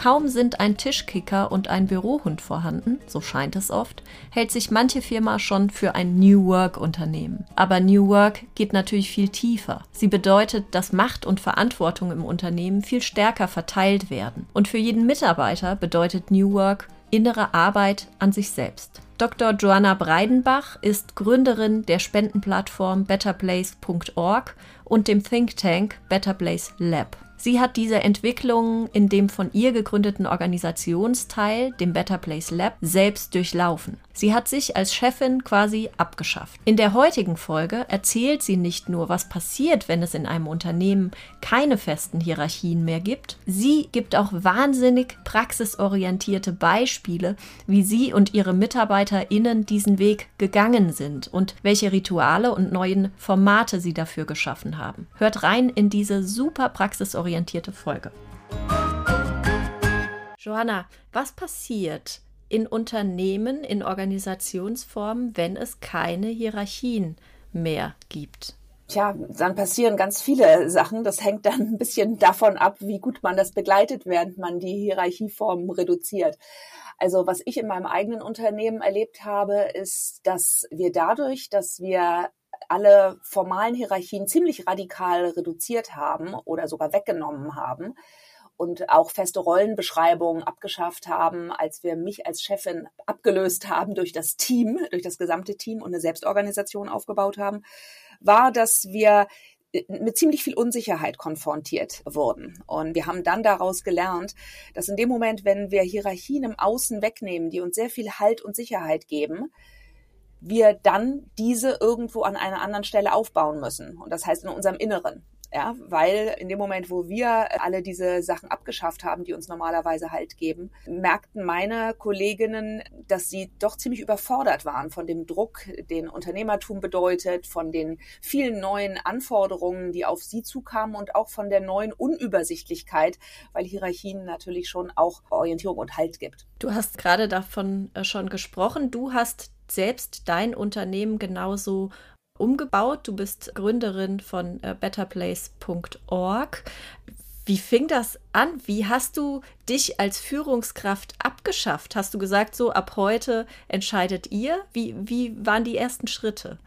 Kaum sind ein Tischkicker und ein Bürohund vorhanden, so scheint es oft, hält sich manche Firma schon für ein New Work-Unternehmen. Aber New Work geht natürlich viel tiefer. Sie bedeutet, dass Macht und Verantwortung im Unternehmen viel stärker verteilt werden. Und für jeden Mitarbeiter bedeutet New Work innere Arbeit an sich selbst. Dr. Joanna Breidenbach ist Gründerin der Spendenplattform betterplace.org und dem Think Tank Better Place Lab. Sie hat diese Entwicklung in dem von ihr gegründeten Organisationsteil, dem Better Place Lab, selbst durchlaufen. Sie hat sich als Chefin quasi abgeschafft. In der heutigen Folge erzählt sie nicht nur, was passiert, wenn es in einem Unternehmen keine festen Hierarchien mehr gibt, sie gibt auch wahnsinnig praxisorientierte Beispiele, wie sie und ihre MitarbeiterInnen diesen Weg gegangen sind und welche Rituale und neuen Formate sie dafür geschaffen haben. Hört rein in diese super praxisorientierte Folge. Johanna, was passiert, in Unternehmen, in Organisationsformen, wenn es keine Hierarchien mehr gibt? Tja, dann passieren ganz viele Sachen. Das hängt dann ein bisschen davon ab, wie gut man das begleitet, während man die Hierarchieformen reduziert. Also was ich in meinem eigenen Unternehmen erlebt habe, ist, dass wir dadurch, dass wir alle formalen Hierarchien ziemlich radikal reduziert haben oder sogar weggenommen haben, und auch feste Rollenbeschreibungen abgeschafft haben, als wir mich als Chefin abgelöst haben durch das Team, durch das gesamte Team und eine Selbstorganisation aufgebaut haben, war, dass wir mit ziemlich viel Unsicherheit konfrontiert wurden. Und wir haben dann daraus gelernt, dass in dem Moment, wenn wir Hierarchien im Außen wegnehmen, die uns sehr viel Halt und Sicherheit geben, wir dann diese irgendwo an einer anderen Stelle aufbauen müssen. Und das heißt in unserem Inneren. Ja, weil in dem Moment, wo wir alle diese Sachen abgeschafft haben, die uns normalerweise Halt geben, merkten meine Kolleginnen, dass sie doch ziemlich überfordert waren von dem Druck, den Unternehmertum bedeutet, von den vielen neuen Anforderungen, die auf sie zukamen und auch von der neuen Unübersichtlichkeit, weil Hierarchien natürlich schon auch Orientierung und Halt gibt. Du hast gerade davon äh, schon gesprochen. Du hast selbst dein Unternehmen genauso umgebaut. Du bist Gründerin von äh, betterplace.org. Wie fing das an? Wie hast du dich als Führungskraft abgeschafft? Hast du gesagt, so ab heute entscheidet ihr? Wie, wie waren die ersten Schritte?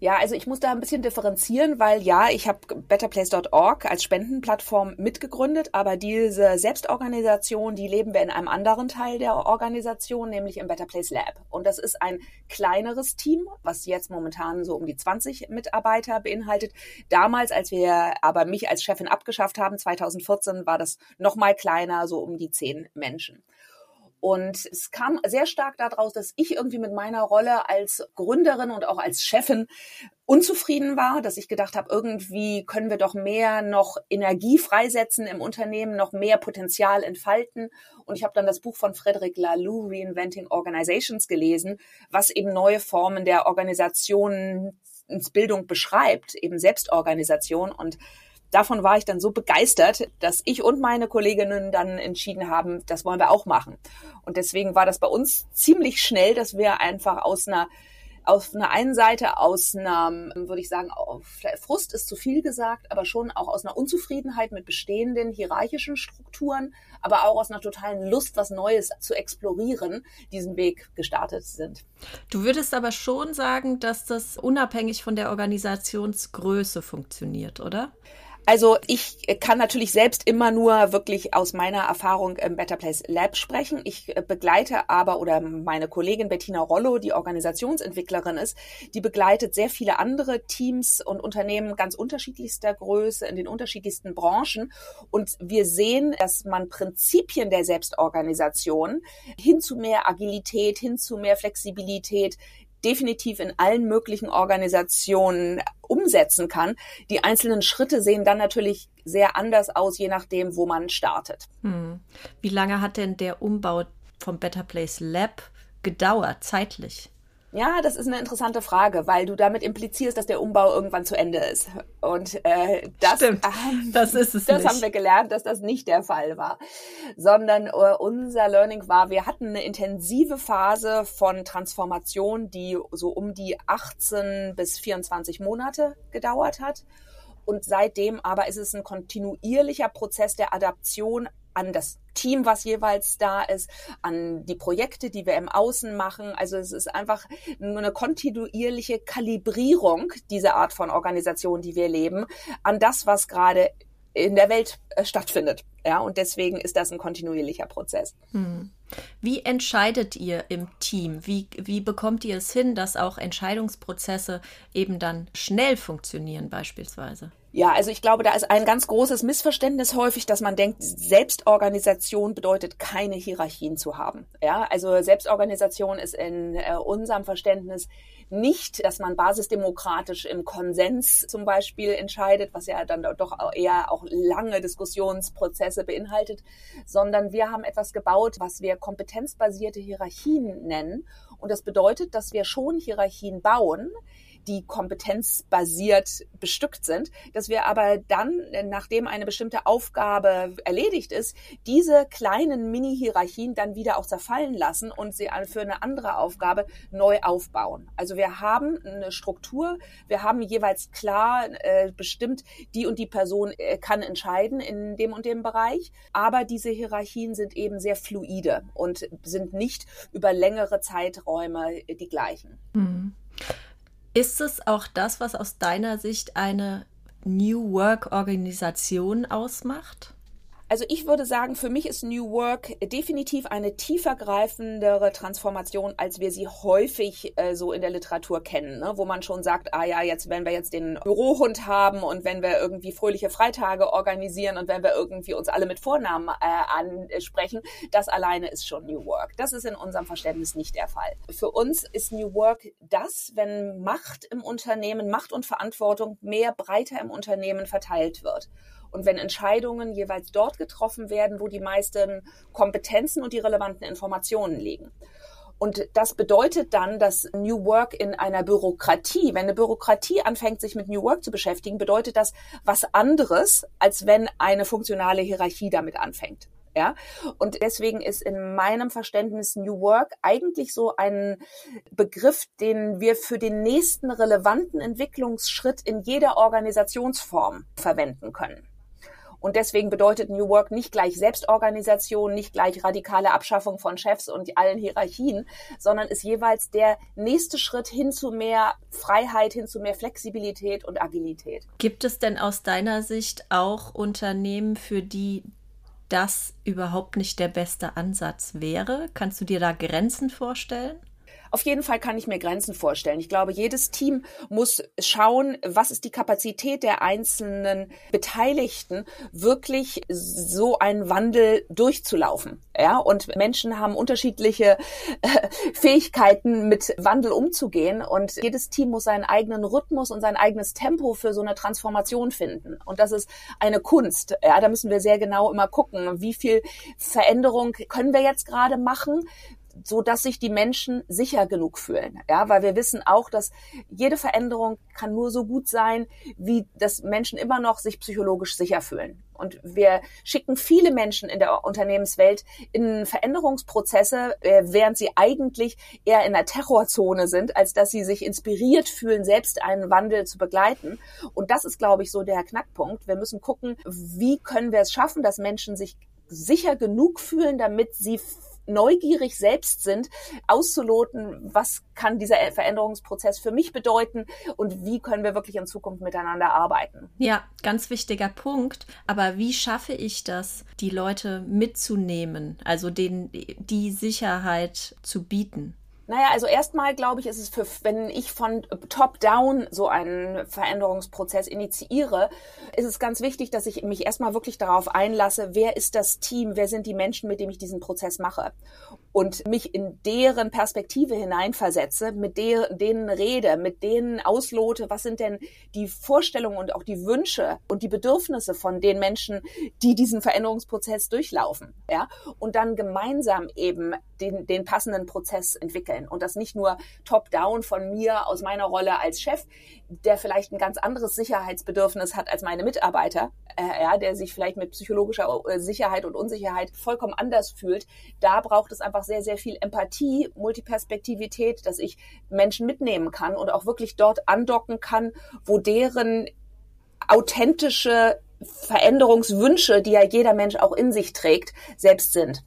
Ja, also ich muss da ein bisschen differenzieren, weil ja, ich habe betterplace.org als Spendenplattform mitgegründet, aber diese Selbstorganisation, die leben wir in einem anderen Teil der Organisation, nämlich im Better Place Lab. Und das ist ein kleineres Team, was jetzt momentan so um die 20 Mitarbeiter beinhaltet. Damals, als wir aber mich als Chefin abgeschafft haben, 2014, war das noch mal kleiner, so um die 10 Menschen. Und es kam sehr stark daraus, dass ich irgendwie mit meiner Rolle als Gründerin und auch als Chefin unzufrieden war, dass ich gedacht habe, irgendwie können wir doch mehr noch Energie freisetzen im Unternehmen, noch mehr Potenzial entfalten. Und ich habe dann das Buch von Frederic Laloux, Reinventing Organizations, gelesen, was eben neue Formen der Organisationsbildung beschreibt, eben Selbstorganisation. Und davon war ich dann so begeistert, dass ich und meine Kolleginnen dann entschieden haben, das wollen wir auch machen. Und deswegen war das bei uns ziemlich schnell, dass wir einfach aus einer auf einer einen Seite aus einer, würde ich sagen, Frust ist zu viel gesagt, aber schon auch aus einer Unzufriedenheit mit bestehenden hierarchischen Strukturen, aber auch aus einer totalen Lust, was Neues zu explorieren, diesen Weg gestartet sind. Du würdest aber schon sagen, dass das unabhängig von der Organisationsgröße funktioniert, oder? Also ich kann natürlich selbst immer nur wirklich aus meiner Erfahrung im Better Place Lab sprechen. Ich äh, begleite aber oder meine Kollegin Bettina Rollo, die Organisationsentwicklerin ist, die begleitet sehr viele andere Teams und Unternehmen ganz unterschiedlichster Größe in den unterschiedlichsten Branchen. Und wir sehen, dass man Prinzipien der Selbstorganisation hin zu mehr Agilität, hin zu mehr Flexibilität, definitiv in allen möglichen Organisationen umsetzen kann. Die einzelnen Schritte sehen dann natürlich sehr anders aus, je nachdem, wo man startet. Hm. Wie lange hat denn der Umbau vom Better Place Lab gedauert, zeitlich? Ja, das ist eine interessante Frage, weil du damit implizierst, dass der Umbau irgendwann zu Ende ist. Und äh, das, Stimmt, das ist es Das nicht. haben wir gelernt, dass das nicht der Fall war, sondern äh, unser Learning war, wir hatten eine intensive Phase von Transformation, die so um die 18 bis 24 Monate gedauert hat. Und seitdem aber ist es ein kontinuierlicher Prozess der Adaption an das Team, was jeweils da ist, an die Projekte, die wir im Außen machen. Also es ist einfach nur eine kontinuierliche Kalibrierung dieser Art von Organisation, die wir leben, an das, was gerade in der Welt äh, stattfindet. Ja, und deswegen ist das ein kontinuierlicher Prozess. Hm. Wie entscheidet ihr im Team? Wie, wie bekommt ihr es hin, dass auch Entscheidungsprozesse eben dann schnell funktionieren beispielsweise? Ja, also ich glaube, da ist ein ganz großes Missverständnis häufig, dass man denkt, Selbstorganisation bedeutet keine Hierarchien zu haben. Ja, also Selbstorganisation ist in äh, unserem Verständnis nicht, dass man basisdemokratisch im Konsens zum Beispiel entscheidet, was ja dann doch eher auch lange Diskussionsprozesse beinhaltet, sondern wir haben etwas gebaut, was wir kompetenzbasierte Hierarchien nennen. Und das bedeutet, dass wir schon Hierarchien bauen, die kompetenzbasiert bestückt sind, dass wir aber dann, nachdem eine bestimmte Aufgabe erledigt ist, diese kleinen Mini-Hierarchien dann wieder auch zerfallen lassen und sie für eine andere Aufgabe neu aufbauen. Also wir haben eine Struktur, wir haben jeweils klar äh, bestimmt, die und die Person äh, kann entscheiden in dem und dem Bereich, aber diese Hierarchien sind eben sehr fluide und sind nicht über längere Zeiträume die gleichen. Mhm. Ist es auch das, was aus deiner Sicht eine New Work-Organisation ausmacht? Also ich würde sagen, für mich ist New Work definitiv eine tiefergreifendere Transformation, als wir sie häufig äh, so in der Literatur kennen, ne? wo man schon sagt, ah ja, jetzt wenn wir jetzt den Bürohund haben und wenn wir irgendwie fröhliche Freitage organisieren und wenn wir irgendwie uns alle mit Vornamen äh, ansprechen, das alleine ist schon New Work. Das ist in unserem Verständnis nicht der Fall. Für uns ist New Work das, wenn Macht im Unternehmen, Macht und Verantwortung mehr breiter im Unternehmen verteilt wird und wenn Entscheidungen jeweils dort getroffen werden, wo die meisten Kompetenzen und die relevanten Informationen liegen. Und das bedeutet dann, dass New Work in einer Bürokratie, wenn eine Bürokratie anfängt, sich mit New Work zu beschäftigen, bedeutet das was anderes, als wenn eine funktionale Hierarchie damit anfängt. Ja, und deswegen ist in meinem Verständnis New Work eigentlich so ein Begriff, den wir für den nächsten relevanten Entwicklungsschritt in jeder Organisationsform verwenden können. Und deswegen bedeutet New Work nicht gleich Selbstorganisation, nicht gleich radikale Abschaffung von Chefs und allen Hierarchien, sondern ist jeweils der nächste Schritt hin zu mehr Freiheit, hin zu mehr Flexibilität und Agilität. Gibt es denn aus deiner Sicht auch Unternehmen, für die das überhaupt nicht der beste Ansatz wäre? Kannst du dir da Grenzen vorstellen? Auf jeden Fall kann ich mir Grenzen vorstellen. Ich glaube, jedes Team muss schauen, was ist die Kapazität der einzelnen Beteiligten, wirklich so einen Wandel durchzulaufen. Ja, und Menschen haben unterschiedliche äh, Fähigkeiten, mit Wandel umzugehen. Und jedes Team muss seinen eigenen Rhythmus und sein eigenes Tempo für so eine Transformation finden. Und das ist eine Kunst. Ja, da müssen wir sehr genau immer gucken, wie viel Veränderung können wir jetzt gerade machen? So dass sich die Menschen sicher genug fühlen. Ja, weil wir wissen auch, dass jede Veränderung kann nur so gut sein, wie dass Menschen immer noch sich psychologisch sicher fühlen. Und wir schicken viele Menschen in der Unternehmenswelt in Veränderungsprozesse, äh, während sie eigentlich eher in der Terrorzone sind, als dass sie sich inspiriert fühlen, selbst einen Wandel zu begleiten. Und das ist, glaube ich, so der Knackpunkt. Wir müssen gucken, wie können wir es schaffen, dass Menschen sich sicher genug fühlen, damit sie neugierig selbst sind, auszuloten, was kann dieser Veränderungsprozess für mich bedeuten und wie können wir wirklich in Zukunft miteinander arbeiten. Ja, ganz wichtiger Punkt. Aber wie schaffe ich das, die Leute mitzunehmen, also denen die Sicherheit zu bieten? Naja, also erstmal glaube ich, ist es für, wenn ich von top-down so einen Veränderungsprozess initiiere, ist es ganz wichtig, dass ich mich erstmal wirklich darauf einlasse, wer ist das Team, wer sind die Menschen, mit denen ich diesen Prozess mache und mich in deren Perspektive hineinversetze, mit der, denen rede, mit denen auslote, was sind denn die Vorstellungen und auch die Wünsche und die Bedürfnisse von den Menschen, die diesen Veränderungsprozess durchlaufen, ja, und dann gemeinsam eben den, den passenden Prozess entwickeln und das nicht nur top-down von mir aus meiner Rolle als Chef, der vielleicht ein ganz anderes Sicherheitsbedürfnis hat als meine Mitarbeiter, äh, ja, der sich vielleicht mit psychologischer äh, Sicherheit und Unsicherheit vollkommen anders fühlt. Da braucht es einfach sehr, sehr viel Empathie, Multiperspektivität, dass ich Menschen mitnehmen kann und auch wirklich dort andocken kann, wo deren authentische Veränderungswünsche, die ja jeder Mensch auch in sich trägt, selbst sind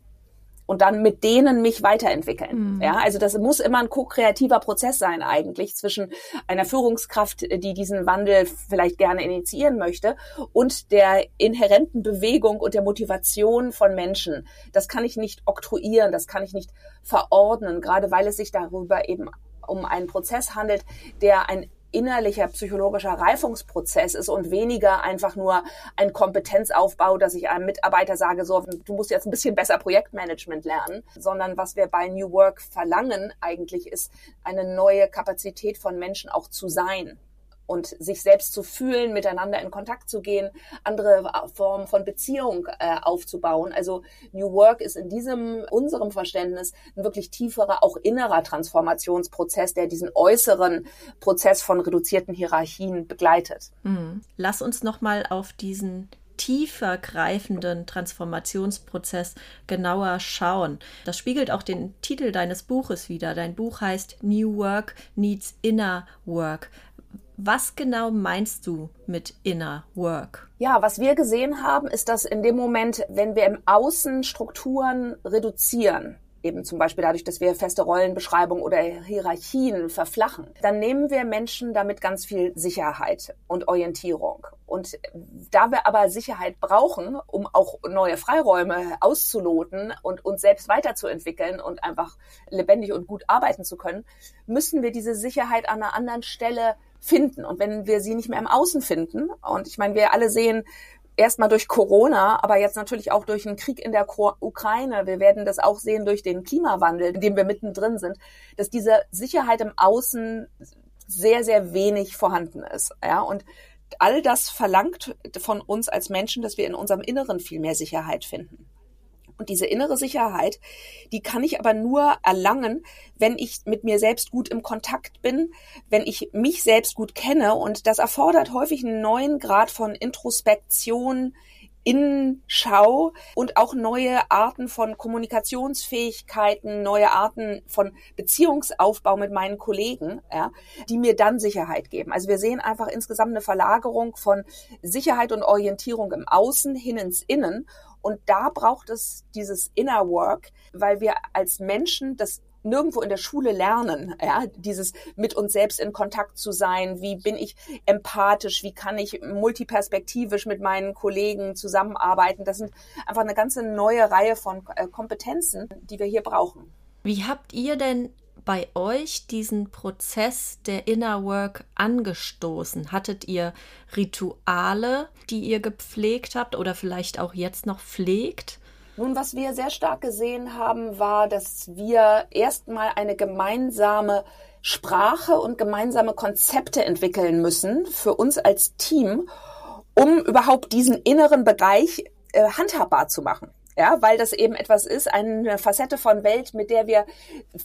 und dann mit denen mich weiterentwickeln. Mhm. Ja, also das muss immer ein ko-kreativer Prozess sein eigentlich zwischen einer Führungskraft, die diesen Wandel vielleicht gerne initiieren möchte und der inhärenten Bewegung und der Motivation von Menschen. Das kann ich nicht oktroyieren, das kann ich nicht verordnen, gerade weil es sich darüber eben um einen Prozess handelt, der ein innerlicher psychologischer Reifungsprozess ist und weniger einfach nur ein Kompetenzaufbau, dass ich einem Mitarbeiter sage, so, du musst jetzt ein bisschen besser Projektmanagement lernen, sondern was wir bei New Work verlangen eigentlich ist eine neue Kapazität von Menschen auch zu sein und sich selbst zu fühlen, miteinander in Kontakt zu gehen, andere Formen von Beziehung äh, aufzubauen. Also New Work ist in diesem, unserem Verständnis ein wirklich tieferer, auch innerer Transformationsprozess, der diesen äußeren Prozess von reduzierten Hierarchien begleitet. Mhm. Lass uns nochmal auf diesen tiefer greifenden Transformationsprozess genauer schauen. Das spiegelt auch den Titel deines Buches wieder. Dein Buch heißt New Work Needs Inner Work. Was genau meinst du mit Inner Work? Ja, was wir gesehen haben, ist, dass in dem Moment, wenn wir im Außen Strukturen reduzieren, eben zum Beispiel dadurch, dass wir feste Rollenbeschreibungen oder Hierarchien verflachen, dann nehmen wir Menschen damit ganz viel Sicherheit und Orientierung. Und da wir aber Sicherheit brauchen, um auch neue Freiräume auszuloten und uns selbst weiterzuentwickeln und einfach lebendig und gut arbeiten zu können, müssen wir diese Sicherheit an einer anderen Stelle finden. Und wenn wir sie nicht mehr im Außen finden, und ich meine, wir alle sehen erstmal durch Corona, aber jetzt natürlich auch durch den Krieg in der Ukraine, wir werden das auch sehen durch den Klimawandel, in dem wir mittendrin sind, dass diese Sicherheit im Außen sehr, sehr wenig vorhanden ist. Ja, und all das verlangt von uns als Menschen, dass wir in unserem Inneren viel mehr Sicherheit finden. Und diese innere Sicherheit, die kann ich aber nur erlangen, wenn ich mit mir selbst gut im Kontakt bin, wenn ich mich selbst gut kenne. Und das erfordert häufig einen neuen Grad von Introspektion, Innenschau und auch neue Arten von Kommunikationsfähigkeiten, neue Arten von Beziehungsaufbau mit meinen Kollegen, ja, die mir dann Sicherheit geben. Also wir sehen einfach insgesamt eine Verlagerung von Sicherheit und Orientierung im Außen hin ins Innen. Und da braucht es dieses Inner Work, weil wir als Menschen das nirgendwo in der Schule lernen, ja, dieses mit uns selbst in Kontakt zu sein, wie bin ich empathisch, wie kann ich multiperspektivisch mit meinen Kollegen zusammenarbeiten. Das sind einfach eine ganze neue Reihe von äh, Kompetenzen, die wir hier brauchen. Wie habt ihr denn bei euch diesen Prozess der Inner Work angestoßen? Hattet ihr Rituale, die ihr gepflegt habt oder vielleicht auch jetzt noch pflegt? Nun, was wir sehr stark gesehen haben, war, dass wir erstmal eine gemeinsame Sprache und gemeinsame Konzepte entwickeln müssen für uns als Team, um überhaupt diesen inneren Bereich äh, handhabbar zu machen. Ja, weil das eben etwas ist, eine Facette von Welt, mit der wir,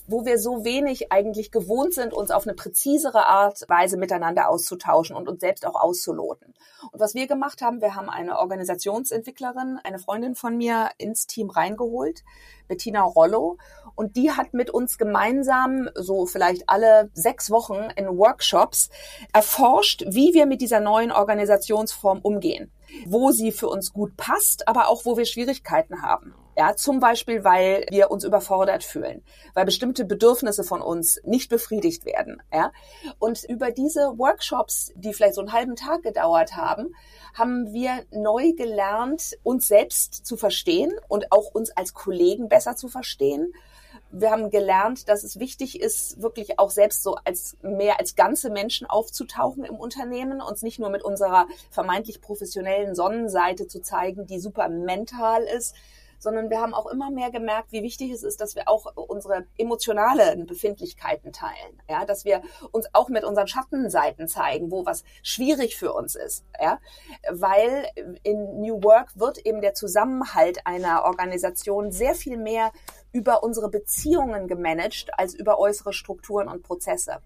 wo wir so wenig eigentlich gewohnt sind, uns auf eine präzisere Art Weise miteinander auszutauschen und uns selbst auch auszuloten. Und was wir gemacht haben, wir haben eine Organisationsentwicklerin, eine Freundin von mir ins Team reingeholt, Bettina Rollo, und die hat mit uns gemeinsam, so vielleicht alle sechs Wochen in Workshops, erforscht, wie wir mit dieser neuen Organisationsform umgehen wo sie für uns gut passt, aber auch wo wir Schwierigkeiten haben. Ja, zum Beispiel, weil wir uns überfordert fühlen, weil bestimmte Bedürfnisse von uns nicht befriedigt werden. Ja, und über diese Workshops, die vielleicht so einen halben Tag gedauert haben, haben wir neu gelernt, uns selbst zu verstehen und auch uns als Kollegen besser zu verstehen wir haben gelernt, dass es wichtig ist, wirklich auch selbst so als mehr als ganze Menschen aufzutauchen im Unternehmen, uns nicht nur mit unserer vermeintlich professionellen Sonnenseite zu zeigen, die super mental ist, sondern wir haben auch immer mehr gemerkt, wie wichtig es ist, dass wir auch unsere emotionalen Befindlichkeiten teilen, ja, dass wir uns auch mit unseren Schattenseiten zeigen, wo was schwierig für uns ist, ja, weil in New Work wird eben der Zusammenhalt einer Organisation sehr viel mehr über unsere Beziehungen gemanagt als über äußere Strukturen und Prozesse.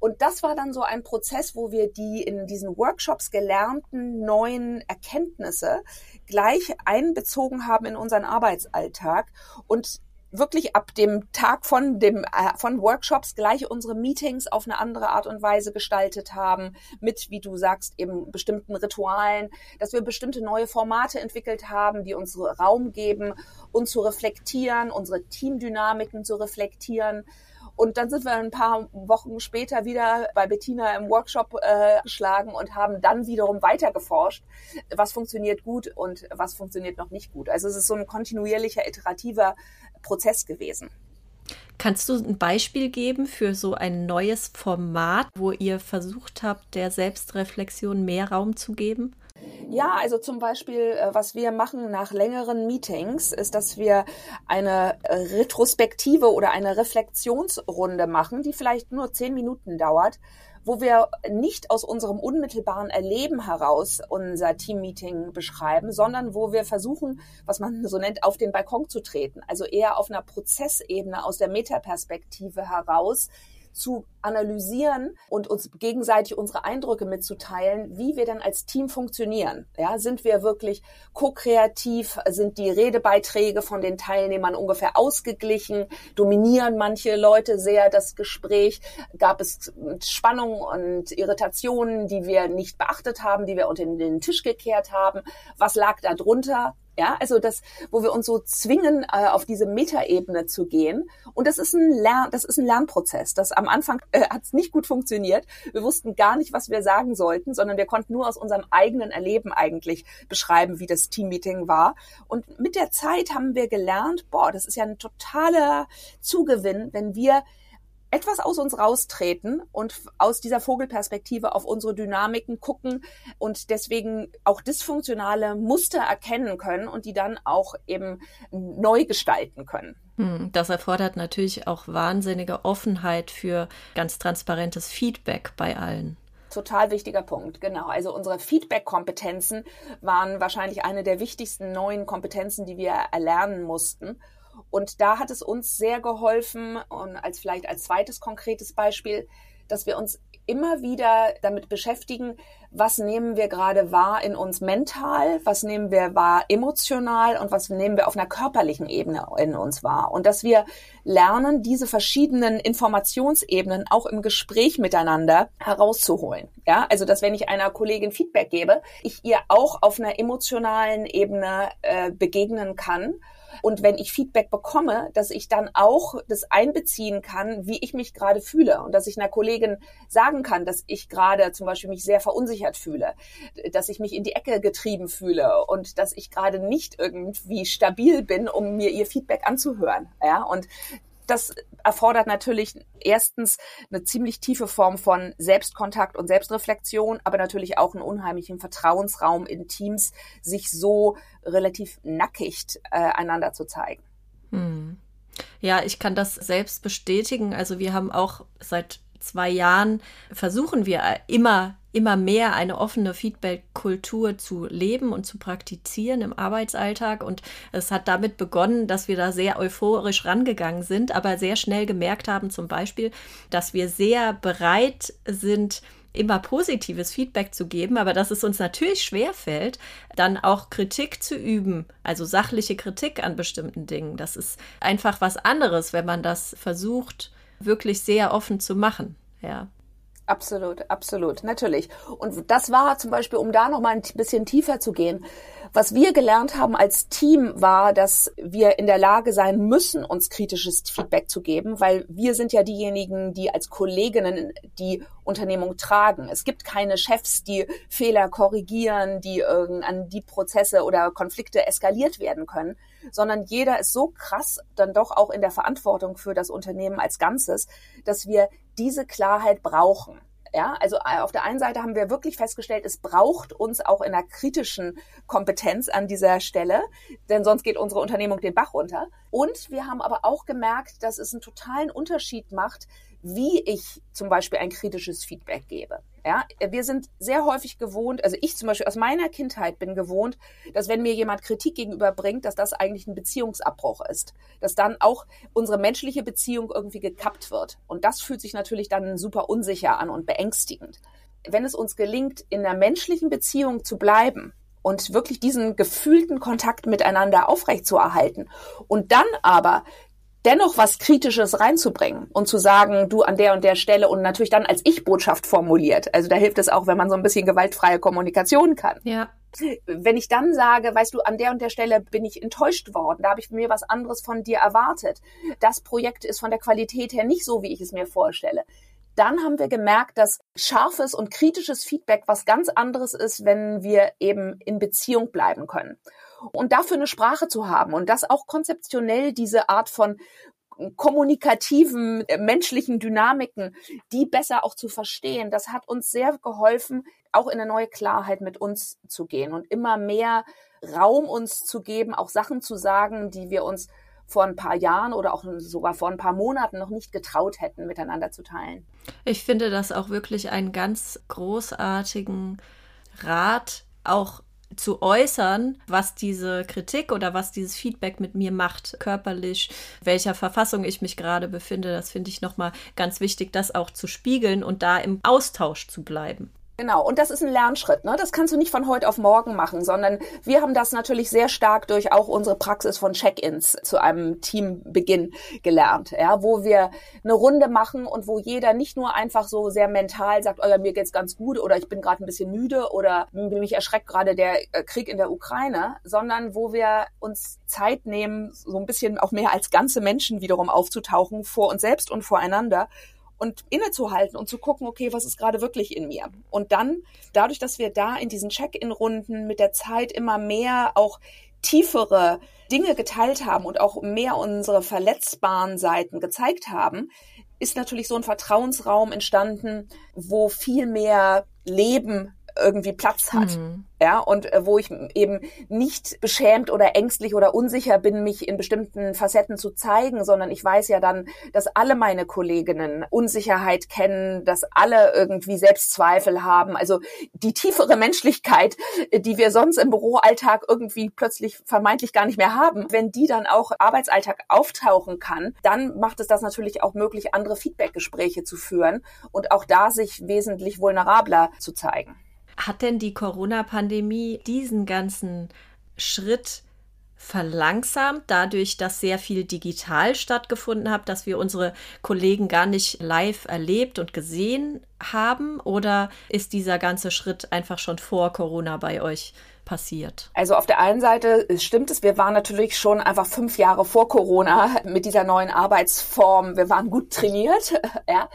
Und das war dann so ein Prozess, wo wir die in diesen Workshops gelernten neuen Erkenntnisse gleich einbezogen haben in unseren Arbeitsalltag und wirklich ab dem Tag von dem äh, von Workshops gleich unsere Meetings auf eine andere Art und Weise gestaltet haben mit wie du sagst eben bestimmten Ritualen, dass wir bestimmte neue Formate entwickelt haben, die uns Raum geben, uns zu reflektieren, unsere Teamdynamiken zu reflektieren. Und dann sind wir ein paar Wochen später wieder bei Bettina im Workshop äh, geschlagen und haben dann wiederum weiter geforscht, was funktioniert gut und was funktioniert noch nicht gut. Also es ist so ein kontinuierlicher, iterativer Prozess gewesen. Kannst du ein Beispiel geben für so ein neues Format, wo ihr versucht habt, der Selbstreflexion mehr Raum zu geben? Ja, also zum Beispiel, äh, was wir machen nach längeren Meetings, ist, dass wir eine Retrospektive oder eine Reflexionsrunde machen, die vielleicht nur zehn Minuten dauert, wo wir nicht aus unserem unmittelbaren Erleben heraus unser Teammeeting beschreiben, sondern wo wir versuchen, was man so nennt, auf den Balkon zu treten. Also eher auf einer Prozessebene aus der Metaperspektive heraus zu analysieren und uns gegenseitig unsere Eindrücke mitzuteilen, wie wir dann als Team funktionieren. Ja, sind wir wirklich ko-kreativ? Sind die Redebeiträge von den Teilnehmern ungefähr ausgeglichen? Dominieren manche Leute sehr das Gespräch? Gab es Spannungen und Irritationen, die wir nicht beachtet haben, die wir unter den Tisch gekehrt haben? Was lag da drunter? Ja, also das, wo wir uns so zwingen, äh, auf diese Metaebene zu gehen. Und das ist ein Lern, das ist ein Lernprozess. Das am Anfang äh, hat es nicht gut funktioniert. Wir wussten gar nicht, was wir sagen sollten, sondern wir konnten nur aus unserem eigenen Erleben eigentlich beschreiben, wie das Teammeeting war. Und mit der Zeit haben wir gelernt, boah, das ist ja ein totaler Zugewinn, wenn wir etwas aus uns raustreten und aus dieser Vogelperspektive auf unsere Dynamiken gucken und deswegen auch dysfunktionale Muster erkennen können und die dann auch eben neu gestalten können. Hm, das erfordert natürlich auch wahnsinnige Offenheit für ganz transparentes Feedback bei allen total wichtiger Punkt, genau. Also unsere Feedback-Kompetenzen waren wahrscheinlich eine der wichtigsten neuen Kompetenzen, die wir erlernen mussten. Und da hat es uns sehr geholfen, und als vielleicht als zweites konkretes Beispiel, dass wir uns immer wieder damit beschäftigen, was nehmen wir gerade wahr in uns mental, was nehmen wir wahr emotional und was nehmen wir auf einer körperlichen Ebene in uns wahr. Und dass wir lernen, diese verschiedenen Informationsebenen auch im Gespräch miteinander herauszuholen. Ja, also dass wenn ich einer Kollegin Feedback gebe, ich ihr auch auf einer emotionalen Ebene äh, begegnen kann und wenn ich Feedback bekomme, dass ich dann auch das einbeziehen kann, wie ich mich gerade fühle. Und dass ich einer Kollegin sagen kann, dass ich gerade zum Beispiel mich sehr verunsichert fühle, dass ich mich in die Ecke getrieben fühle. Und dass ich gerade nicht irgendwie stabil bin, um mir ihr Feedback anzuhören. Ja, und das erfordert natürlich erstens eine ziemlich tiefe Form von Selbstkontakt und Selbstreflexion, aber natürlich auch einen unheimlichen Vertrauensraum in Teams, sich so relativ nackig äh, einander zu zeigen. Hm. Ja, ich kann das selbst bestätigen. Also wir haben auch seit zwei Jahren versuchen wir immer immer mehr eine offene Feedback-Kultur zu leben und zu praktizieren im Arbeitsalltag. Und es hat damit begonnen, dass wir da sehr euphorisch rangegangen sind, aber sehr schnell gemerkt haben, zum Beispiel, dass wir sehr bereit sind, immer positives Feedback zu geben, aber dass es uns natürlich schwerfällt, dann auch Kritik zu üben, also sachliche Kritik an bestimmten Dingen. Das ist einfach was anderes, wenn man das versucht, wirklich sehr offen zu machen. Ja. Absolut, absolut, natürlich. Und das war zum Beispiel, um da noch mal ein bisschen tiefer zu gehen, was wir gelernt haben als Team war, dass wir in der Lage sein müssen, uns kritisches Feedback zu geben, weil wir sind ja diejenigen, die als Kolleginnen die Unternehmung tragen. Es gibt keine Chefs, die Fehler korrigieren, die an die Prozesse oder Konflikte eskaliert werden können, sondern jeder ist so krass dann doch auch in der Verantwortung für das Unternehmen als Ganzes, dass wir diese Klarheit brauchen. Ja, also äh, auf der einen Seite haben wir wirklich festgestellt, es braucht uns auch in einer kritischen Kompetenz an dieser Stelle, denn sonst geht unsere Unternehmung den Bach runter. Und wir haben aber auch gemerkt, dass es einen totalen Unterschied macht, wie ich zum Beispiel ein kritisches Feedback gebe. Ja, wir sind sehr häufig gewohnt, also ich zum Beispiel aus meiner Kindheit bin gewohnt, dass wenn mir jemand Kritik gegenüberbringt, dass das eigentlich ein Beziehungsabbruch ist, dass dann auch unsere menschliche Beziehung irgendwie gekappt wird. Und das fühlt sich natürlich dann super unsicher an und beängstigend. Wenn es uns gelingt, in einer menschlichen Beziehung zu bleiben, und wirklich diesen gefühlten Kontakt miteinander aufrechtzuerhalten und dann aber dennoch was Kritisches reinzubringen und zu sagen, du an der und der Stelle und natürlich dann als Ich-Botschaft formuliert. Also da hilft es auch, wenn man so ein bisschen gewaltfreie Kommunikation kann. Ja. Wenn ich dann sage, weißt du, an der und der Stelle bin ich enttäuscht worden, da habe ich mir was anderes von dir erwartet. Das Projekt ist von der Qualität her nicht so, wie ich es mir vorstelle dann haben wir gemerkt, dass scharfes und kritisches Feedback was ganz anderes ist, wenn wir eben in Beziehung bleiben können. Und dafür eine Sprache zu haben und das auch konzeptionell diese Art von kommunikativen, äh, menschlichen Dynamiken, die besser auch zu verstehen, das hat uns sehr geholfen, auch in eine neue Klarheit mit uns zu gehen und immer mehr Raum uns zu geben, auch Sachen zu sagen, die wir uns vor ein paar Jahren oder auch sogar vor ein paar Monaten noch nicht getraut hätten, miteinander zu teilen. Ich finde das auch wirklich einen ganz großartigen Rat, auch zu äußern, was diese Kritik oder was dieses Feedback mit mir macht, körperlich, welcher Verfassung ich mich gerade befinde. Das finde ich nochmal ganz wichtig, das auch zu spiegeln und da im Austausch zu bleiben. Genau, und das ist ein Lernschritt. Ne? Das kannst du nicht von heute auf morgen machen, sondern wir haben das natürlich sehr stark durch auch unsere Praxis von Check-ins zu einem Teambeginn gelernt, ja, wo wir eine Runde machen und wo jeder nicht nur einfach so sehr mental sagt, oh ja, mir geht's ganz gut oder ich bin gerade ein bisschen müde oder mich erschreckt gerade der äh, Krieg in der Ukraine, sondern wo wir uns Zeit nehmen, so ein bisschen auch mehr als ganze Menschen wiederum aufzutauchen vor uns selbst und voreinander und innezuhalten und zu gucken, okay, was ist gerade wirklich in mir? Und dann, dadurch, dass wir da in diesen Check-in-Runden mit der Zeit immer mehr auch tiefere Dinge geteilt haben und auch mehr unsere verletzbaren Seiten gezeigt haben, ist natürlich so ein Vertrauensraum entstanden, wo viel mehr Leben irgendwie Platz hat. Mhm. Ja, und äh, wo ich eben nicht beschämt oder ängstlich oder unsicher bin, mich in bestimmten Facetten zu zeigen, sondern ich weiß ja dann, dass alle meine Kolleginnen Unsicherheit kennen, dass alle irgendwie Selbstzweifel haben. Also die tiefere Menschlichkeit, äh, die wir sonst im Büroalltag irgendwie plötzlich vermeintlich gar nicht mehr haben, wenn die dann auch Arbeitsalltag auftauchen kann, dann macht es das natürlich auch möglich, andere Feedbackgespräche zu führen und auch da sich wesentlich vulnerabler zu zeigen. Hat denn die Corona-Pandemie diesen ganzen Schritt verlangsamt, dadurch, dass sehr viel digital stattgefunden hat, dass wir unsere Kollegen gar nicht live erlebt und gesehen haben? Oder ist dieser ganze Schritt einfach schon vor Corona bei euch passiert? Also auf der einen Seite stimmt es, wir waren natürlich schon einfach fünf Jahre vor Corona mit dieser neuen Arbeitsform. Wir waren gut trainiert, ja.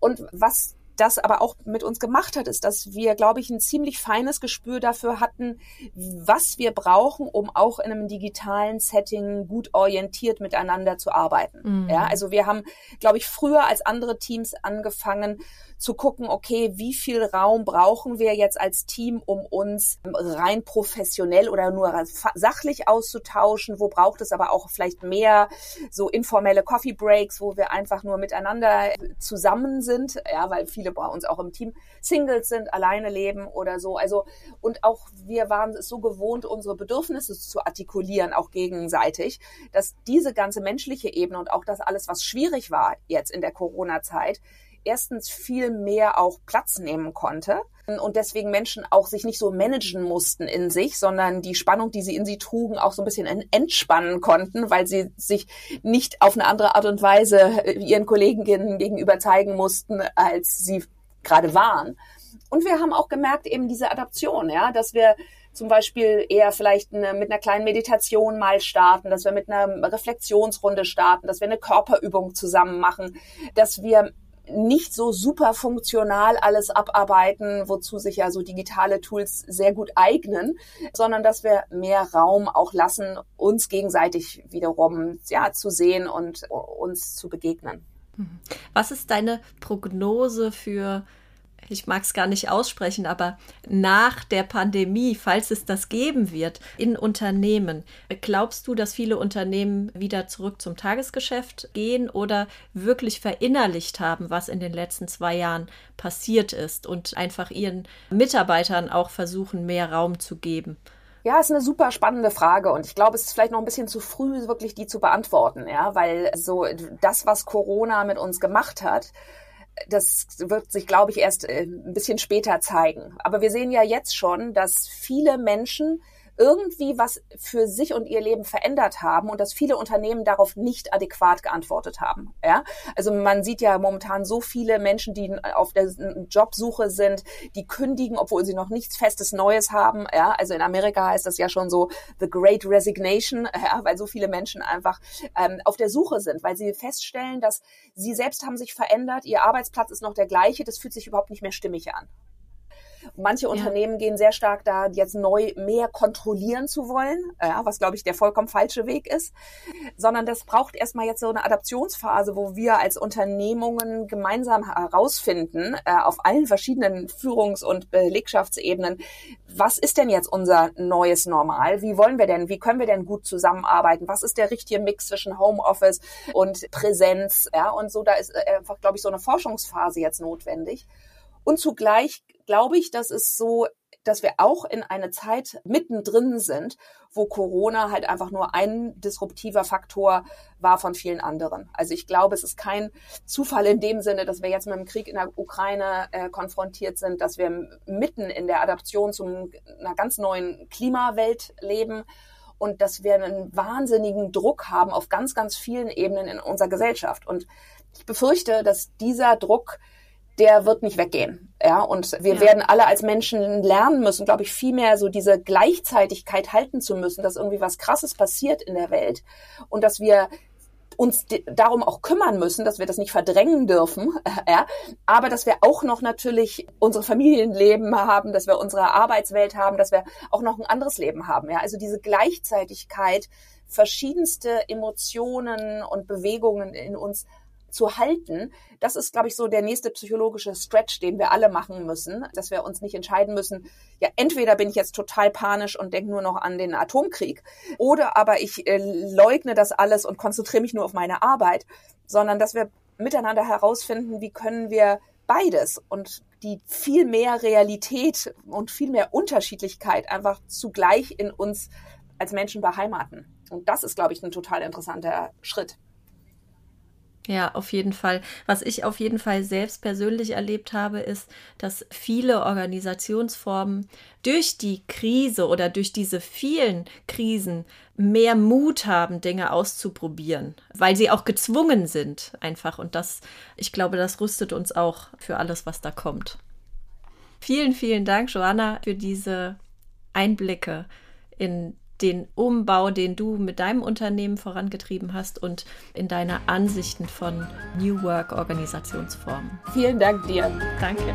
Und was das aber auch mit uns gemacht hat, ist, dass wir, glaube ich, ein ziemlich feines Gespür dafür hatten, was wir brauchen, um auch in einem digitalen Setting gut orientiert miteinander zu arbeiten. Mhm. Ja, also wir haben, glaube ich, früher als andere Teams angefangen, zu gucken, okay, wie viel Raum brauchen wir jetzt als Team, um uns rein professionell oder nur sachlich auszutauschen? Wo braucht es aber auch vielleicht mehr so informelle Coffee Breaks, wo wir einfach nur miteinander zusammen sind? Ja, weil viele bei uns auch im Team Singles sind, alleine leben oder so. Also, und auch wir waren es so gewohnt, unsere Bedürfnisse zu artikulieren, auch gegenseitig, dass diese ganze menschliche Ebene und auch das alles, was schwierig war jetzt in der Corona-Zeit, erstens viel mehr auch Platz nehmen konnte und deswegen Menschen auch sich nicht so managen mussten in sich, sondern die Spannung, die sie in sie trugen, auch so ein bisschen entspannen konnten, weil sie sich nicht auf eine andere Art und Weise ihren Kolleginnen gegenüber zeigen mussten, als sie gerade waren. Und wir haben auch gemerkt, eben diese Adaption, ja, dass wir zum Beispiel eher vielleicht eine, mit einer kleinen Meditation mal starten, dass wir mit einer Reflexionsrunde starten, dass wir eine Körperübung zusammen machen, dass wir nicht so super funktional alles abarbeiten, wozu sich ja so digitale Tools sehr gut eignen, sondern dass wir mehr Raum auch lassen, uns gegenseitig wiederum ja, zu sehen und uns zu begegnen. Mhm. Was ist deine Prognose für ich mag es gar nicht aussprechen, aber nach der Pandemie, falls es das geben wird, in Unternehmen, glaubst du, dass viele Unternehmen wieder zurück zum Tagesgeschäft gehen oder wirklich verinnerlicht haben, was in den letzten zwei Jahren passiert ist und einfach ihren Mitarbeitern auch versuchen, mehr Raum zu geben? Ja, ist eine super spannende Frage und ich glaube, es ist vielleicht noch ein bisschen zu früh, wirklich die zu beantworten, ja, weil so das, was Corona mit uns gemacht hat, das wird sich, glaube ich, erst äh, ein bisschen später zeigen. Aber wir sehen ja jetzt schon, dass viele Menschen irgendwie was für sich und ihr Leben verändert haben und dass viele Unternehmen darauf nicht adäquat geantwortet haben. Ja? Also man sieht ja momentan so viele Menschen, die auf der Jobsuche sind, die kündigen, obwohl sie noch nichts Festes Neues haben. Ja? Also in Amerika heißt das ja schon so The Great Resignation, ja? weil so viele Menschen einfach ähm, auf der Suche sind, weil sie feststellen, dass sie selbst haben sich verändert, ihr Arbeitsplatz ist noch der gleiche, das fühlt sich überhaupt nicht mehr stimmig an. Manche ja. Unternehmen gehen sehr stark da, jetzt neu mehr kontrollieren zu wollen, ja, was glaube ich der vollkommen falsche Weg ist, sondern das braucht erstmal jetzt so eine Adaptionsphase, wo wir als Unternehmungen gemeinsam herausfinden, äh, auf allen verschiedenen Führungs- und Belegschaftsebenen, was ist denn jetzt unser neues Normal? Wie wollen wir denn, wie können wir denn gut zusammenarbeiten? Was ist der richtige Mix zwischen Homeoffice und Präsenz? Ja, und so, da ist äh, einfach, glaube ich, so eine Forschungsphase jetzt notwendig. Und zugleich glaube ich, dass es so dass wir auch in eine Zeit mittendrin sind, wo Corona halt einfach nur ein disruptiver Faktor war von vielen anderen. Also ich glaube, es ist kein Zufall in dem Sinne, dass wir jetzt mit dem Krieg in der Ukraine äh, konfrontiert sind, dass wir mitten in der Adaption zu einer ganz neuen Klimawelt leben und dass wir einen wahnsinnigen Druck haben auf ganz, ganz vielen Ebenen in unserer Gesellschaft. Und ich befürchte, dass dieser Druck der wird nicht weggehen. Ja, und wir ja. werden alle als Menschen lernen müssen, glaube ich, viel mehr so diese Gleichzeitigkeit halten zu müssen, dass irgendwie was Krasses passiert in der Welt und dass wir uns darum auch kümmern müssen, dass wir das nicht verdrängen dürfen, ja, aber dass wir auch noch natürlich unsere Familienleben haben, dass wir unsere Arbeitswelt haben, dass wir auch noch ein anderes Leben haben, ja, also diese Gleichzeitigkeit, verschiedenste Emotionen und Bewegungen in uns zu halten, das ist, glaube ich, so der nächste psychologische Stretch, den wir alle machen müssen, dass wir uns nicht entscheiden müssen, ja, entweder bin ich jetzt total panisch und denke nur noch an den Atomkrieg, oder aber ich äh, leugne das alles und konzentriere mich nur auf meine Arbeit, sondern dass wir miteinander herausfinden, wie können wir beides und die viel mehr Realität und viel mehr Unterschiedlichkeit einfach zugleich in uns als Menschen beheimaten. Und das ist, glaube ich, ein total interessanter Schritt. Ja, auf jeden Fall. Was ich auf jeden Fall selbst persönlich erlebt habe, ist, dass viele Organisationsformen durch die Krise oder durch diese vielen Krisen mehr Mut haben, Dinge auszuprobieren, weil sie auch gezwungen sind einfach. Und das, ich glaube, das rüstet uns auch für alles, was da kommt. Vielen, vielen Dank, Joanna, für diese Einblicke in den Umbau, den du mit deinem Unternehmen vorangetrieben hast und in deine Ansichten von New Work Organisationsformen. Vielen Dank dir. Danke.